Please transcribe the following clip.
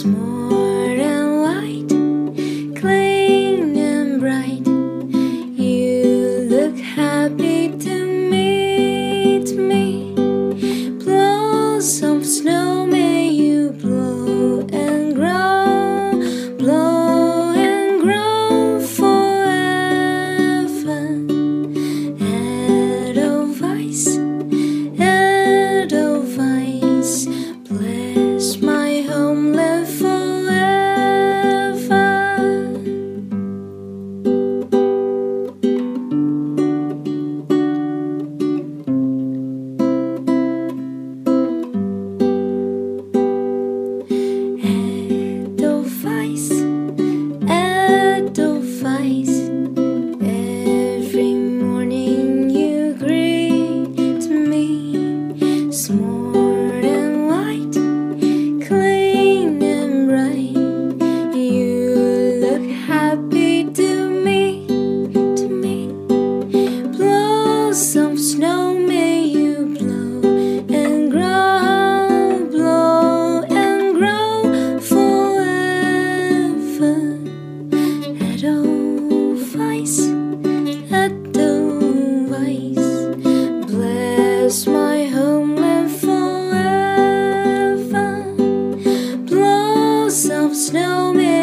small yourself snowman.